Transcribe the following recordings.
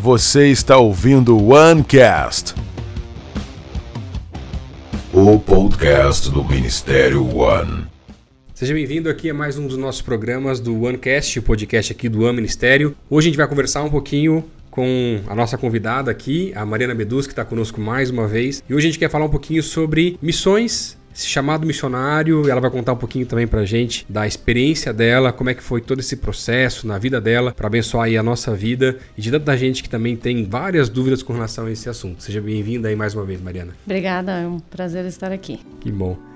Você está ouvindo o OneCast, o podcast do Ministério One. Seja bem-vindo aqui a mais um dos nossos programas do OneCast, o podcast aqui do One Ministério. Hoje a gente vai conversar um pouquinho com a nossa convidada aqui, a Mariana Bedus, que está conosco mais uma vez. E hoje a gente quer falar um pouquinho sobre missões esse chamado missionário, ela vai contar um pouquinho também pra gente da experiência dela, como é que foi todo esse processo na vida dela para abençoar aí a nossa vida e de tanta gente que também tem várias dúvidas com relação a esse assunto. Seja bem-vinda aí mais uma vez, Mariana. Obrigada, é um prazer estar aqui. Que bom.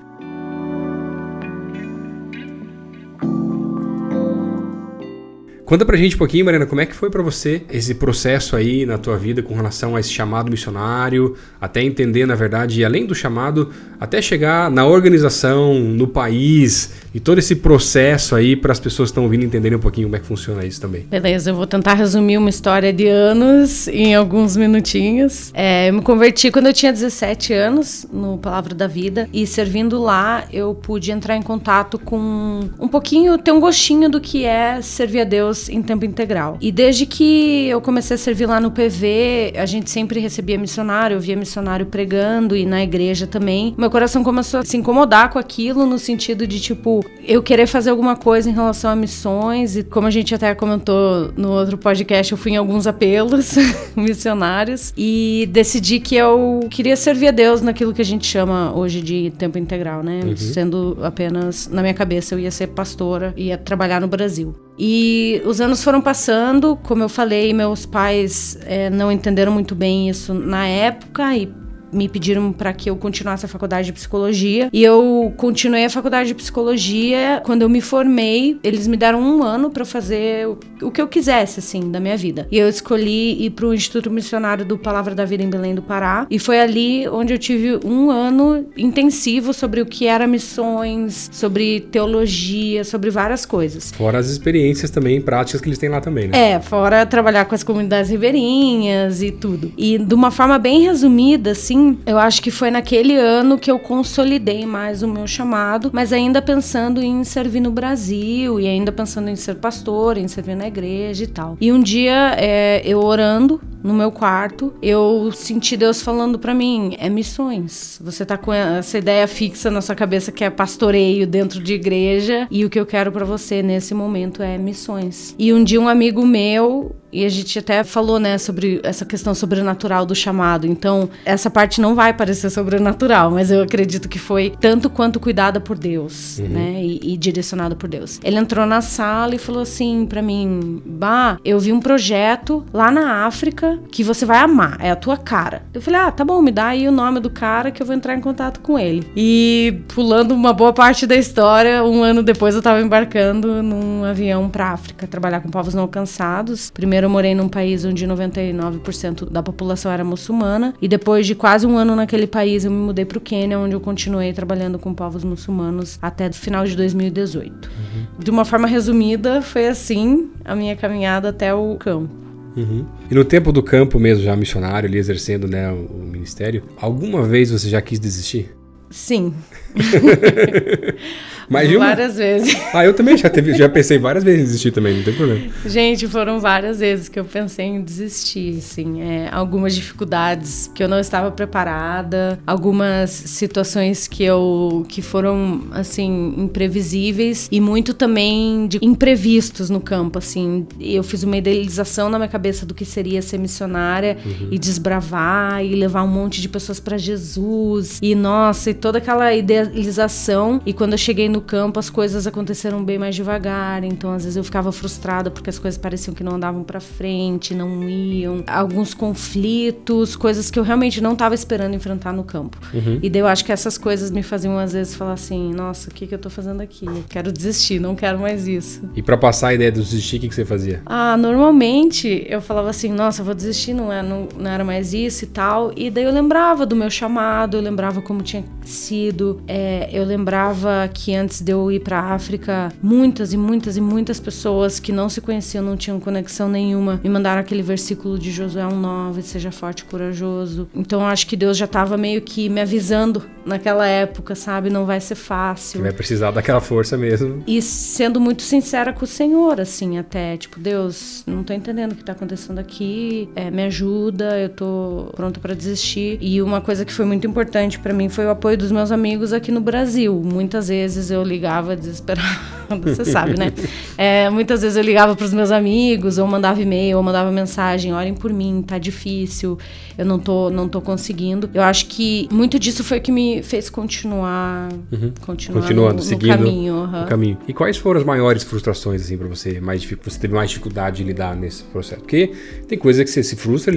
Conta pra gente um pouquinho, Mariana, como é que foi para você esse processo aí na tua vida com relação a esse chamado missionário, até entender, na verdade, além do chamado, até chegar na organização, no país e todo esse processo aí para as pessoas que estão ouvindo entenderem um pouquinho como é que funciona isso também. Beleza, eu vou tentar resumir uma história de anos em alguns minutinhos. É, eu me converti quando eu tinha 17 anos no Palavra da Vida e servindo lá eu pude entrar em contato com um pouquinho, ter um gostinho do que é servir a Deus em tempo integral. E desde que eu comecei a servir lá no PV, a gente sempre recebia missionário, eu via missionário pregando e na igreja também. Meu coração começou a se incomodar com aquilo no sentido de tipo, eu querer fazer alguma coisa em relação a missões e como a gente até comentou no outro podcast, eu fui em alguns apelos missionários e decidi que eu queria servir a Deus naquilo que a gente chama hoje de tempo integral, né? Uhum. Sendo apenas na minha cabeça eu ia ser pastora, ia trabalhar no Brasil. E os anos foram passando, como eu falei, meus pais é, não entenderam muito bem isso na época e me pediram para que eu continuasse a faculdade de psicologia. E eu continuei a faculdade de psicologia. Quando eu me formei, eles me deram um ano para fazer o que eu quisesse, assim, da minha vida. E eu escolhi ir para o Instituto Missionário do Palavra da Vida em Belém do Pará. E foi ali onde eu tive um ano intensivo sobre o que era missões, sobre teologia, sobre várias coisas. Fora as experiências também práticas que eles têm lá também, né? É, fora trabalhar com as comunidades ribeirinhas e tudo. E de uma forma bem resumida, assim, eu acho que foi naquele ano que eu consolidei mais o meu chamado, mas ainda pensando em servir no Brasil e ainda pensando em ser pastor, em servir na igreja e tal. E um dia, é, eu orando no meu quarto, eu senti Deus falando para mim: é missões. Você tá com essa ideia fixa na sua cabeça que é pastoreio dentro de igreja e o que eu quero para você nesse momento é missões. E um dia um amigo meu e a gente até falou, né, sobre essa questão sobrenatural do chamado. Então, essa parte não vai parecer sobrenatural, mas eu acredito que foi tanto quanto cuidada por Deus, uhum. né, e, e, direcionada por Deus. Ele entrou na sala e falou assim para mim: Bah, eu vi um projeto lá na África que você vai amar, é a tua cara. Eu falei: Ah, tá bom, me dá aí o nome do cara que eu vou entrar em contato com ele. E pulando uma boa parte da história, um ano depois eu tava embarcando num avião pra África, trabalhar com povos não alcançados. Primeiro Primeiro eu morei num país onde 99% da população era muçulmana e depois de quase um ano naquele país eu me mudei para o Quênia, onde eu continuei trabalhando com povos muçulmanos até o final de 2018. Uhum. De uma forma resumida, foi assim a minha caminhada até o campo. Uhum. E no tempo do campo mesmo, já missionário, ali exercendo né, o ministério, alguma vez você já quis desistir? Sim. Mas várias vezes. Ah, eu também já, teve, já pensei várias vezes em desistir também, não tem problema. Gente, foram várias vezes que eu pensei em desistir, assim. É, algumas dificuldades que eu não estava preparada, algumas situações que eu que foram assim imprevisíveis e muito também de imprevistos no campo, assim. Eu fiz uma idealização na minha cabeça do que seria ser missionária uhum. e desbravar e levar um monte de pessoas para Jesus e nossa, e toda aquela idealização e quando eu cheguei no campo as coisas aconteceram bem mais devagar, então às vezes eu ficava frustrada porque as coisas pareciam que não andavam para frente, não iam. Alguns conflitos, coisas que eu realmente não estava esperando enfrentar no campo. Uhum. E daí eu acho que essas coisas me faziam às vezes falar assim: nossa, o que, que eu tô fazendo aqui? Eu quero desistir, não quero mais isso. E para passar a ideia de desistir, o que, que você fazia? Ah, normalmente eu falava assim: nossa, vou desistir, não, é, não, não era mais isso e tal. E daí eu lembrava do meu chamado, eu lembrava como tinha sido, é, eu lembrava que antes de eu ir para a África, muitas e muitas e muitas pessoas que não se conheciam, não tinham conexão nenhuma, me mandaram aquele versículo de Josué 1:9, seja forte e corajoso. Então acho que Deus já estava meio que me avisando naquela época, sabe? Não vai ser fácil. Vai precisar daquela força mesmo. E sendo muito sincera com o Senhor, assim, até, tipo, Deus, não tô entendendo o que tá acontecendo aqui, é, me ajuda, eu tô pronta para desistir. E uma coisa que foi muito importante para mim foi o apoio dos meus amigos aqui no Brasil. Muitas vezes eu ligava desesperada, você sabe, né? É, muitas vezes eu ligava pros meus amigos, ou mandava e-mail, ou mandava mensagem, orem por mim, tá difícil, eu não tô, não tô conseguindo. Eu acho que muito disso foi o que me fez continuar, uhum. continuar Continuando, no, seguindo no caminho. Uhum. o caminho. E quais foram as maiores frustrações, assim, pra você? Mais, você teve mais dificuldade de lidar nesse processo? Porque tem coisa que você se frustra,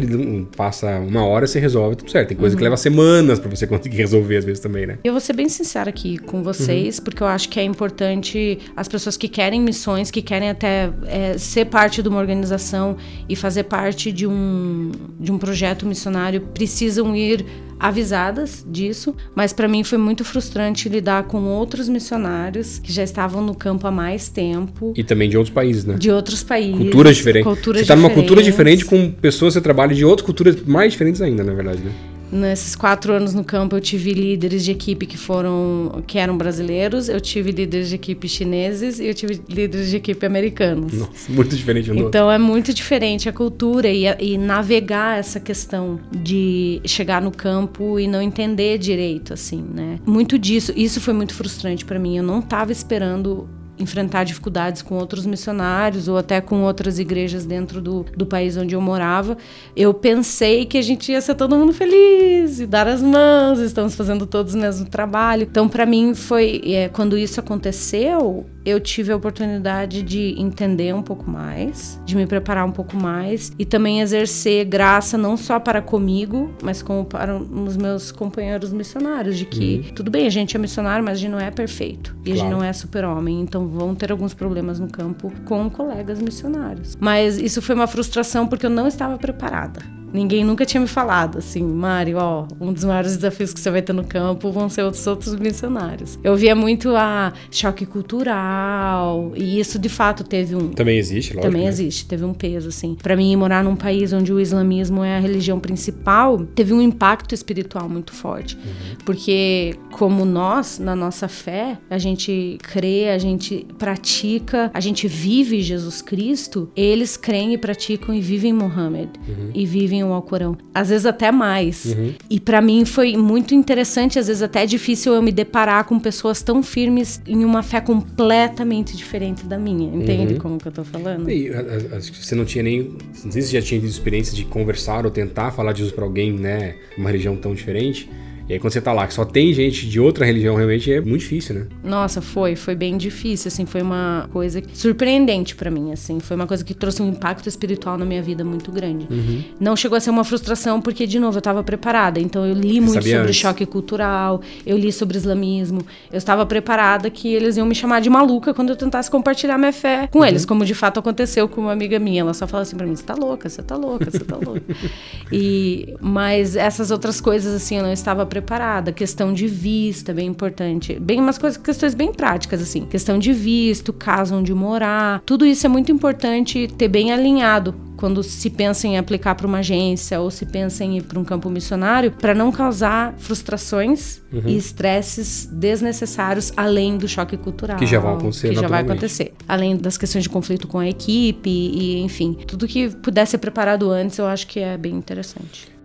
passa uma hora, você resolve tudo certo. Tem coisa uhum. que leva semanas para você conseguir resolver, às vezes, também, né? Eu vou ser bem sincera aqui com vocês, uhum. porque eu acho que é importante as pessoas que querem missões, que querem até é, ser parte de uma organização e fazer parte de um, de um projeto missionário, precisam ir avisadas disso, mas para mim foi muito frustrante lidar com outros missionários que já estavam no campo há mais tempo. E também de outros países, né? De outros países. Culturas diferentes. Culturas você está numa cultura diferente com pessoas que você trabalha de outras culturas mais diferentes ainda, na verdade, né? Nesses quatro anos no campo, eu tive líderes de equipe que foram que eram brasileiros, eu tive líderes de equipe chineses e eu tive líderes de equipe americanos. Nossa, muito diferente. Um então é muito diferente a cultura e, e navegar essa questão de chegar no campo e não entender direito, assim, né? Muito disso, isso foi muito frustrante para mim. Eu não estava esperando enfrentar dificuldades com outros missionários ou até com outras igrejas dentro do, do país onde eu morava, eu pensei que a gente ia ser todo mundo feliz e dar as mãos, estamos fazendo todos o mesmo trabalho. Então, para mim, foi é, quando isso aconteceu, eu tive a oportunidade de entender um pouco mais, de me preparar um pouco mais e também exercer graça não só para comigo, mas como para os meus companheiros missionários, de que uhum. tudo bem, a gente é missionário, mas a gente não é perfeito e claro. a gente não é super-homem, então vão ter alguns problemas no campo com colegas missionários. Mas isso foi uma frustração porque eu não estava preparada. Ninguém nunca tinha me falado assim, Mário, ó, um dos maiores desafios que você vai ter no campo vão ser outros outros missionários. Eu via muito a choque cultural e isso de fato teve um Também existe, lógico. Também né? existe, teve um peso assim. Para mim morar num país onde o islamismo é a religião principal, teve um impacto espiritual muito forte. Uhum. Porque como nós, na nossa fé, a gente crê, a gente pratica, a gente vive Jesus Cristo, eles creem e praticam e vivem Mohammed uhum. e vivem vivem o Alcorão. Às vezes até mais. Uhum. E para mim foi muito interessante, às vezes até difícil eu me deparar com pessoas tão firmes em uma fé completamente diferente da minha. Entende uhum. como que eu tô falando? E, acho que você não tinha nem. Não sei se já tinha tido experiência de conversar ou tentar falar disso para alguém, né? Uma religião tão diferente. E aí quando você tá lá, que só tem gente de outra religião, realmente é muito difícil, né? Nossa, foi, foi bem difícil, assim, foi uma coisa surpreendente para mim, assim, foi uma coisa que trouxe um impacto espiritual na minha vida muito grande. Uhum. Não chegou a ser uma frustração porque de novo eu estava preparada, então eu li muito sobre antes. choque cultural, eu li sobre islamismo, eu estava preparada que eles iam me chamar de maluca quando eu tentasse compartilhar minha fé com uhum. eles, como de fato aconteceu com uma amiga minha, ela só falou assim para mim, você tá louca, você tá louca, você tá louca. e mas essas outras coisas assim eu não estava preparada preparada. Questão de visto é bem importante. Bem, umas coisas, questões bem práticas, assim. Questão de visto, caso onde morar. Tudo isso é muito importante ter bem alinhado quando se pensa em aplicar para uma agência ou se pensa em ir para um campo missionário, para não causar frustrações uhum. e estresses desnecessários além do choque cultural. Que já vai acontecer. Que já vai acontecer. Além das questões de conflito com a equipe e, enfim, tudo que pudesse ser preparado antes, eu acho que é bem interessante.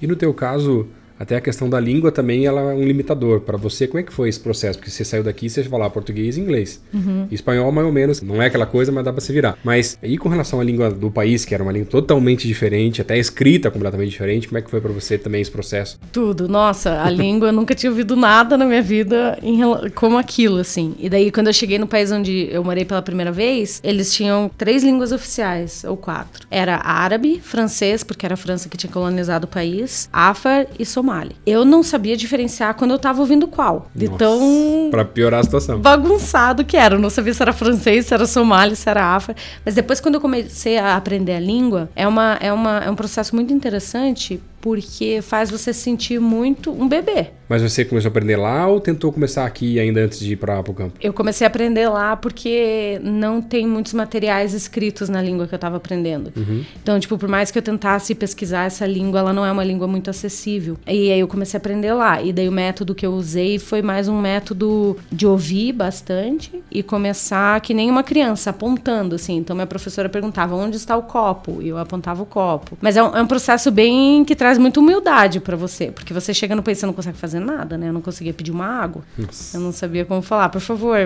E no teu caso, até a questão da língua também ela é um limitador. Para você, como é que foi esse processo? Porque você saiu daqui, você falar português e inglês. Uhum. Espanhol, mais ou menos, não é aquela coisa, mas dá para se virar. Mas aí com relação à língua do país, que era uma língua totalmente diferente, até escrita completamente diferente, como é que foi para você também esse processo? Tudo. Nossa, a língua, eu nunca tinha ouvido nada na minha vida em, como aquilo, assim. E daí, quando eu cheguei no país onde eu morei pela primeira vez, eles tinham três línguas oficiais, ou quatro. Era árabe, francês, porque era a França que tinha colonizado o país, afar e somali. Somali. Eu não sabia diferenciar quando eu tava ouvindo qual. De tão. Pra piorar a situação. Bagunçado que era. Eu não sabia se era francês, se era somali, se era afro. Mas depois, quando eu comecei a aprender a língua, é, uma, é, uma, é um processo muito interessante porque faz você sentir muito um bebê. Mas você começou a aprender lá ou tentou começar aqui ainda antes de ir para o campo? Eu comecei a aprender lá porque não tem muitos materiais escritos na língua que eu estava aprendendo. Uhum. Então, tipo, por mais que eu tentasse pesquisar essa língua, ela não é uma língua muito acessível. E aí eu comecei a aprender lá. E daí o método que eu usei foi mais um método de ouvir bastante e começar que nem uma criança, apontando, assim. Então, minha professora perguntava onde está o copo? E eu apontava o copo. Mas é um, é um processo bem que traz muita humildade para você, porque você chega no país e não consegue fazer nada, né? Eu não conseguia pedir uma água. Nossa. Eu não sabia como falar, por favor,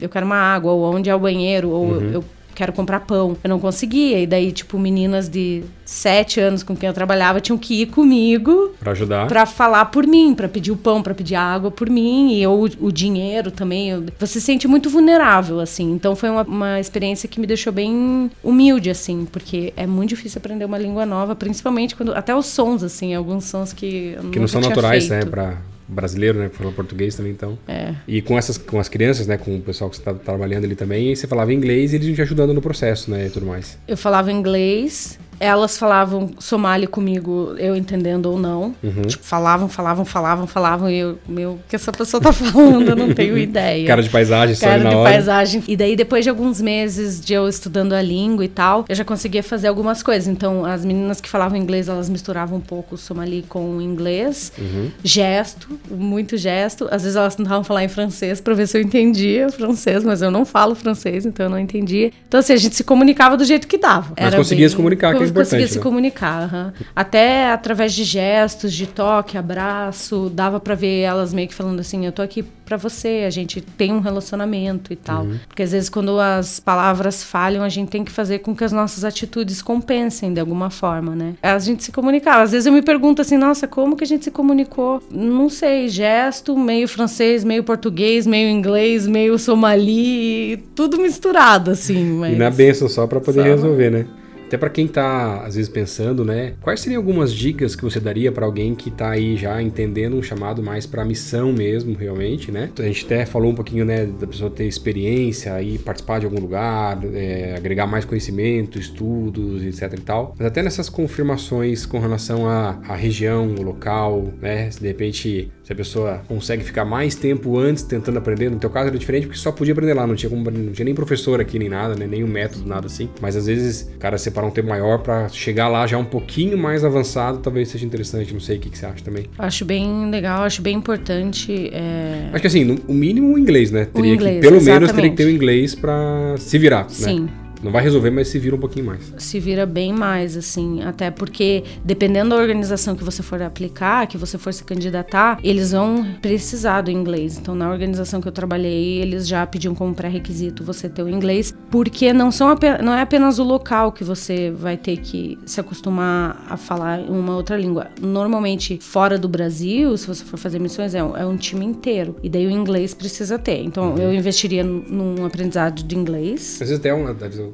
eu quero uma água, ou onde é o banheiro, ou uhum. eu quero comprar pão. Eu não conseguia. E daí, tipo, meninas de sete anos com quem eu trabalhava tinham que ir comigo para ajudar, para falar por mim, para pedir o pão, para pedir água por mim e eu, o dinheiro também. Você se sente muito vulnerável assim. Então foi uma, uma experiência que me deixou bem humilde assim, porque é muito difícil aprender uma língua nova, principalmente quando até os sons assim, alguns sons que eu que não são naturais, né, feito. né, para brasileiro, né? Fala português também, então. É. E com essas, com as crianças, né? Com o pessoal que você tá trabalhando ali também, você falava inglês e eles te ajudando no processo, né? E tudo mais. Eu falava inglês elas falavam somali comigo, eu entendendo ou não. Uhum. Tipo, falavam, falavam, falavam, falavam. E eu, meu, o que essa pessoa tá falando? Eu não tenho ideia. Cara de paisagem, só Cara de paisagem. E daí, depois de alguns meses de eu estudando a língua e tal, eu já conseguia fazer algumas coisas. Então, as meninas que falavam inglês, elas misturavam um pouco o somali com o inglês. Uhum. Gesto, muito gesto. Às vezes elas tentavam falar em francês pra ver se eu entendia francês, mas eu não falo francês, então eu não entendia. Então, assim, a gente se comunicava do jeito que dava. Mas Era conseguia bem... se comunicar, que importante. Conseguia né? se comunicar, uhum. Até através de gestos, de toque, abraço, dava para ver elas meio que falando assim, eu tô aqui para você, a gente tem um relacionamento e tal. Uhum. Porque às vezes quando as palavras falham, a gente tem que fazer com que as nossas atitudes compensem de alguma forma, né? A gente se comunicava. Às vezes eu me pergunto assim, nossa, como que a gente se comunicou? Não sei, gesto, meio francês, meio português, meio inglês, meio somali, tudo misturado assim, mas... E na benção só para poder só... resolver, né? Até para quem tá às vezes pensando, né? Quais seriam algumas dicas que você daria para alguém que tá aí já entendendo um chamado mais para missão mesmo, realmente, né? A gente até falou um pouquinho, né, da pessoa ter experiência e participar de algum lugar, é, agregar mais conhecimento, estudos, etc e tal. Mas até nessas confirmações com relação à, à região, o local, né? Se de repente se a pessoa consegue ficar mais tempo antes tentando aprender, no teu caso era diferente porque só podia aprender lá, não tinha, como, não tinha nem professor aqui nem nada, né? nem um método, nada assim. Mas às vezes, cara, separar um tempo maior para chegar lá já um pouquinho mais avançado, talvez seja interessante. Não sei o que, que você acha também. Acho bem legal, acho bem importante. É... Acho que assim, no, o mínimo o inglês, né? Teria inglês, que, pelo exatamente. menos teria que ter o inglês para se virar. Né? Sim. Né? Não vai resolver, mas se vira um pouquinho mais. Se vira bem mais, assim. Até porque, dependendo da organização que você for aplicar, que você for se candidatar, eles vão precisar do inglês. Então, na organização que eu trabalhei, eles já pediam como pré-requisito você ter o inglês, porque não, são não é apenas o local que você vai ter que se acostumar a falar uma outra língua. Normalmente, fora do Brasil, se você for fazer missões, é um, é um time inteiro. E daí o inglês precisa ter. Então, uhum. eu investiria num aprendizado de inglês. Às vezes até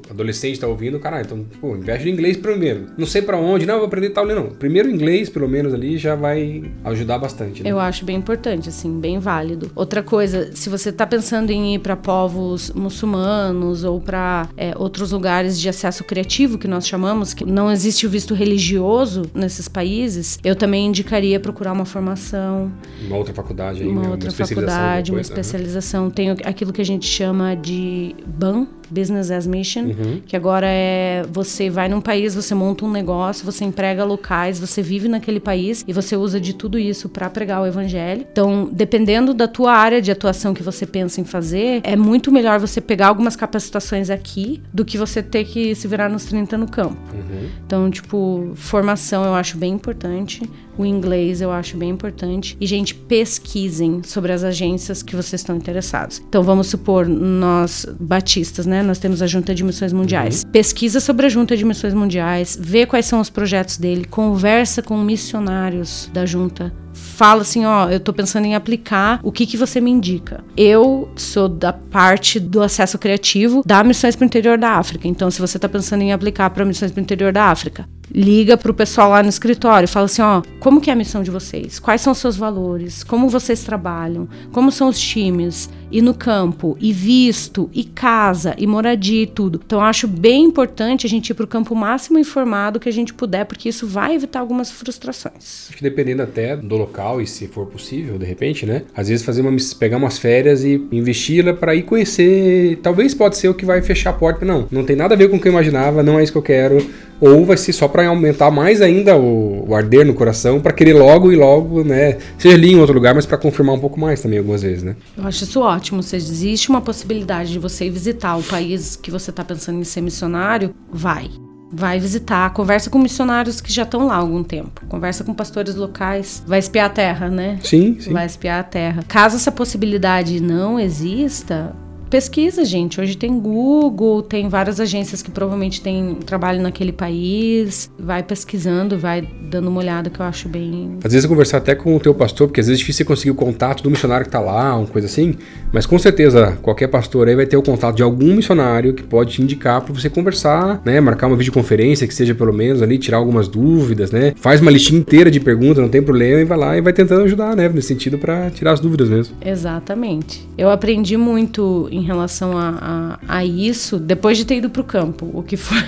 adolescente tá ouvindo, cara, então, pô, investe no inglês primeiro. Não sei para onde, não, vou aprender tal, não. Primeiro inglês, pelo menos ali, já vai ajudar bastante. Né? Eu acho bem importante, assim, bem válido. Outra coisa, se você tá pensando em ir para povos muçulmanos ou para é, outros lugares de acesso criativo, que nós chamamos, que não existe o visto religioso nesses países, eu também indicaria procurar uma formação. Uma outra faculdade aí, uma né? outra uma faculdade, uma especialização. Tem aquilo que a gente chama de BAN, Business as Mission, uhum. que agora é você vai num país, você monta um negócio, você emprega locais, você vive naquele país e você usa de tudo isso para pregar o evangelho. Então, dependendo da tua área de atuação que você pensa em fazer, é muito melhor você pegar algumas capacitações aqui do que você ter que se virar nos 30 no campo. Uhum. Então, tipo, formação eu acho bem importante. O inglês eu acho bem importante. E, gente, pesquisem sobre as agências que vocês estão interessados. Então, vamos supor, nós, batistas, né? Nós temos a Junta de Missões Mundiais. Uhum. Pesquisa sobre a Junta de Missões Mundiais, vê quais são os projetos dele, conversa com missionários da Junta fala assim, ó, eu tô pensando em aplicar, o que que você me indica? Eu sou da parte do acesso criativo da Missões para o Interior da África. Então, se você tá pensando em aplicar para Missões para o Interior da África, liga pro pessoal lá no escritório, fala assim, ó, como que é a missão de vocês? Quais são os seus valores? Como vocês trabalham? Como são os times? e no campo, e visto, e casa, e moradia e tudo. Então acho bem importante a gente ir para o campo máximo informado que a gente puder, porque isso vai evitar algumas frustrações. Acho que dependendo até do local e se for possível, de repente, né? Às vezes fazer uma, pegar umas férias e investir para ir conhecer. Talvez pode ser o que vai fechar a porta. Não, não tem nada a ver com o que eu imaginava, não é isso que eu quero ou vai ser só para aumentar mais ainda o, o arder no coração, para querer logo e logo, né? Seja ali em outro lugar, mas para confirmar um pouco mais também algumas vezes, né? Eu acho isso ótimo. Se existe uma possibilidade de você visitar o país que você está pensando em ser missionário, vai. Vai visitar, conversa com missionários que já estão lá há algum tempo. Conversa com pastores locais. Vai espiar a terra, né? Sim, sim. Vai espiar a terra. Caso essa possibilidade não exista, pesquisa, gente. Hoje tem Google, tem várias agências que provavelmente têm trabalho naquele país. Vai pesquisando, vai dando uma olhada que eu acho bem. Às vezes conversar até com o teu pastor, porque às vezes é difícil você conseguir o contato do missionário que tá lá, uma coisa assim. Mas com certeza qualquer pastor aí vai ter o contato de algum missionário que pode te indicar para você conversar, né? Marcar uma videoconferência que seja pelo menos ali, tirar algumas dúvidas, né? Faz uma listinha inteira de perguntas, não tem problema, e vai lá e vai tentando ajudar, né? Nesse sentido, para tirar as dúvidas mesmo. Exatamente. Eu aprendi muito em relação a, a, a isso depois de ter ido para o campo, o que foi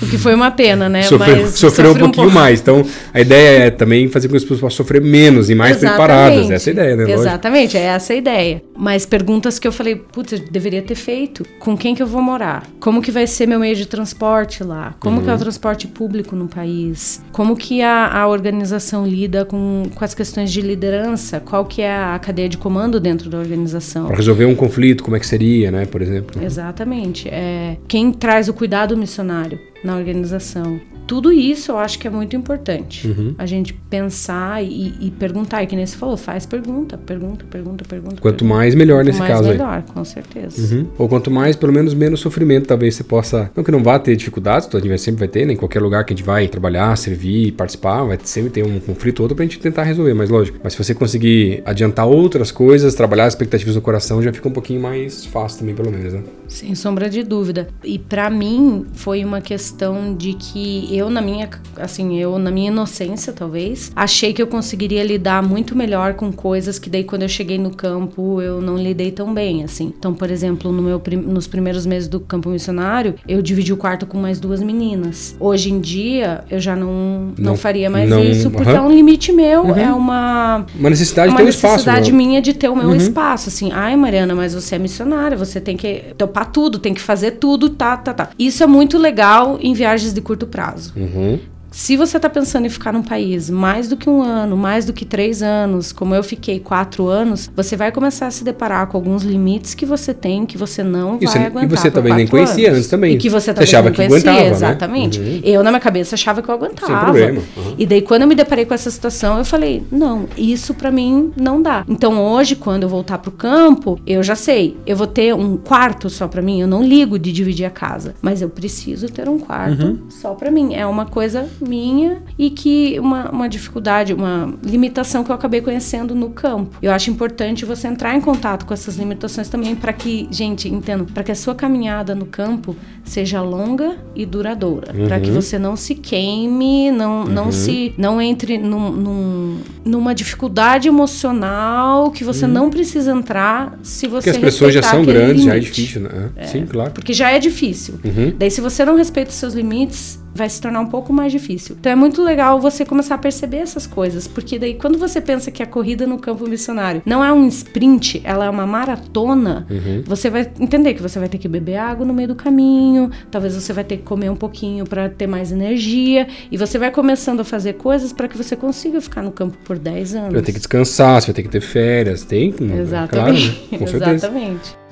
o que foi uma pena, né? Sofreu, Mas sofreu um pouquinho um mais. Então, a ideia é também fazer com que as pessoas possam sofrer menos e mais Exatamente. preparadas. Essa é a ideia, né? Exatamente, Lógico. é essa a ideia. Mas perguntas que eu falei, putz, eu deveria ter feito. Com quem que eu vou morar? Como que vai ser meu meio de transporte lá? Como uhum. que é o uhum. transporte público no país? Como que a, a organização lida com, com as questões de liderança? Qual que é a cadeia de comando dentro da organização? Para resolver um conflito, como é que seria, né? Por exemplo. Exatamente. É, quem traz o cuidado missionário? Na organização. Tudo isso eu acho que é muito importante. Uhum. A gente pensar e, e, perguntar. E que nem você falou, faz pergunta, pergunta, pergunta, pergunta. Quanto pergunta. mais, melhor quanto nesse mais caso melhor, aí. com certeza. Uhum. Ou quanto mais, pelo menos menos sofrimento talvez você possa... Não que não vá ter dificuldades, a gente sempre vai ter, né? Em qualquer lugar que a gente vai trabalhar, servir, participar, vai sempre ter um conflito ou outro pra gente tentar resolver, mas lógico. Mas se você conseguir adiantar outras coisas, trabalhar as expectativas no coração, já fica um pouquinho mais fácil também, pelo menos, né? Sem sombra de dúvida. E para mim, foi uma questão de que eu, na minha assim, eu na minha inocência, talvez, achei que eu conseguiria lidar muito melhor com coisas que daí quando eu cheguei no campo eu não lidei tão bem, assim. Então, por exemplo, no meu nos primeiros meses do campo missionário, eu dividi o quarto com mais duas meninas. Hoje em dia, eu já não não, não faria mais não, isso porque é um limite meu, uhum. é uma uma necessidade é de ter um espaço. Uma necessidade minha de ter o meu uhum. espaço, assim. Ai, Mariana, mas você é missionária, você tem que tudo, tem que fazer tudo, tá, tá, tá. Isso é muito legal em viagens de curto prazo. Uhum. Se você está pensando em ficar num país mais do que um ano, mais do que três anos, como eu fiquei quatro anos, você vai começar a se deparar com alguns limites que você tem, que você não e vai você, aguentar. E você também nem conhecia anos. antes também. E que você também achava que aguentava, exatamente. Né? Uhum. Eu, na minha cabeça, achava que eu aguentava. Sem problema. Uhum. E daí, quando eu me deparei com essa situação, eu falei, não, isso para mim não dá. Então, hoje, quando eu voltar pro campo, eu já sei, eu vou ter um quarto só para mim, eu não ligo de dividir a casa, mas eu preciso ter um quarto uhum. só para mim. É uma coisa minha e que uma, uma dificuldade, uma limitação que eu acabei conhecendo no campo. Eu acho importante você entrar em contato com essas limitações também para que, gente, entendo, para que a sua caminhada no campo seja longa e duradoura, uhum. para que você não se queime, não, uhum. não se não entre num, num, numa dificuldade emocional que você uhum. não precisa entrar se você Porque as pessoas já são grandes, limite. já é difícil, né? É, Sim, claro. Porque já é difícil. Uhum. Daí se você não respeita os seus limites, vai se tornar um pouco mais difícil. Então é muito legal você começar a perceber essas coisas, porque daí quando você pensa que a corrida no campo missionário não é um sprint, ela é uma maratona, uhum. você vai entender que você vai ter que beber água no meio do caminho, talvez você vai ter que comer um pouquinho para ter mais energia, e você vai começando a fazer coisas para que você consiga ficar no campo por 10 anos. Vai ter que descansar, você vai ter que ter férias, tem, Exatamente. Claro, né? Com certeza. Exatamente.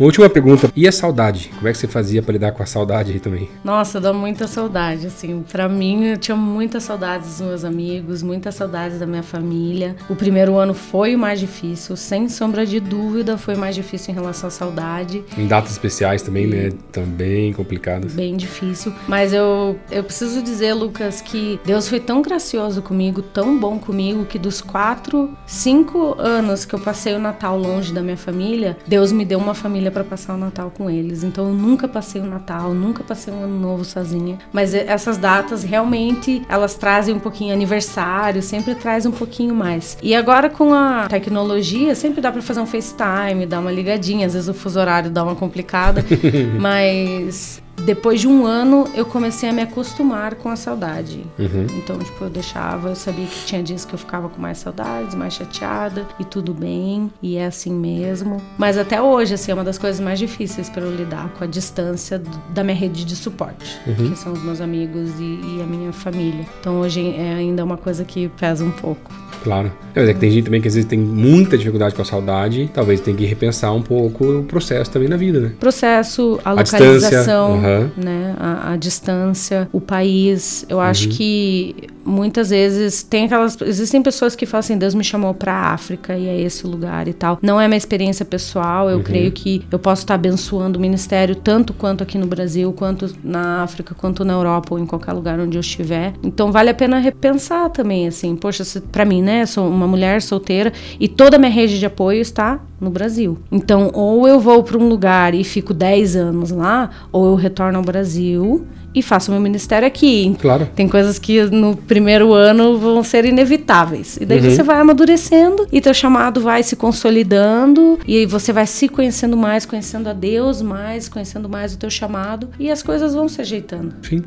Uma última pergunta, e a saudade? Como é que você fazia para lidar com a saudade aí também? Nossa, dá muita saudade, assim. Para mim, eu tinha muitas saudades dos meus amigos, muitas saudades da minha família. O primeiro ano foi o mais difícil, sem sombra de dúvida, foi mais difícil em relação à saudade. Em datas especiais também, né? Também complicadas. Bem difícil. Mas eu, eu preciso dizer, Lucas, que Deus foi tão gracioso comigo, tão bom comigo, que dos quatro, cinco anos que eu passei o Natal longe da minha família, Deus me deu uma família família para passar o Natal com eles. Então eu nunca passei o Natal, nunca passei um ano novo sozinha. Mas essas datas realmente elas trazem um pouquinho aniversário, sempre traz um pouquinho mais. E agora com a tecnologia, sempre dá para fazer um FaceTime, dar uma ligadinha, às vezes o fuso horário dá uma complicada, mas depois de um ano, eu comecei a me acostumar com a saudade. Uhum. Então, tipo, eu deixava, eu sabia que tinha dias que eu ficava com mais saudades, mais chateada, e tudo bem, e é assim mesmo. Mas até hoje, assim, é uma das coisas mais difíceis para eu lidar com a distância da minha rede de suporte, uhum. que são os meus amigos e, e a minha família. Então, hoje é ainda uma coisa que pesa um pouco. Claro. Mas é que tem gente também que às vezes tem muita dificuldade com a saudade, talvez tenha que repensar um pouco o processo também na vida, né? Processo, a, a localização, uhum. né? A, a, distância, o país. Eu acho uhum. que muitas vezes tem aquelas. Existem pessoas que falam assim: Deus me chamou para a África e é esse lugar e tal. Não é minha experiência pessoal. Eu uhum. creio que eu posso estar abençoando o ministério tanto quanto aqui no Brasil, quanto na África, quanto na Europa ou em qualquer lugar onde eu estiver. Então vale a pena repensar também, assim. Poxa, para mim, né? Sou uma mulher solteira e toda a minha rede de apoio está no Brasil. Então, ou eu vou para um lugar e fico 10 anos lá, ou eu retorno ao Brasil e faço meu ministério aqui. Claro. Tem coisas que no primeiro ano vão ser inevitáveis. E daí uhum. você vai amadurecendo e teu chamado vai se consolidando e você vai se conhecendo mais, conhecendo a Deus mais, conhecendo mais o teu chamado e as coisas vão se ajeitando. Sim.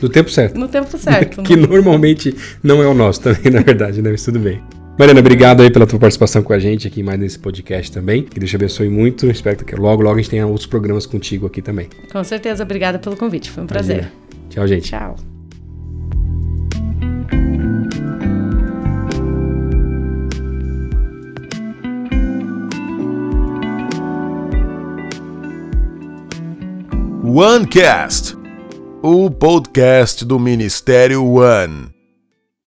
No tempo certo. no tempo certo. que normalmente não é o nosso também, na verdade, né? Mas tudo bem. Mariana, obrigado aí pela tua participação com a gente aqui mais nesse podcast também. Que Deus te abençoe muito. Espero que logo, logo a gente tenha outros programas contigo aqui também. Com certeza. Obrigada pelo convite. Foi um prazer. Imagina. Tchau, gente. Tchau. OneCast, o podcast do Ministério One.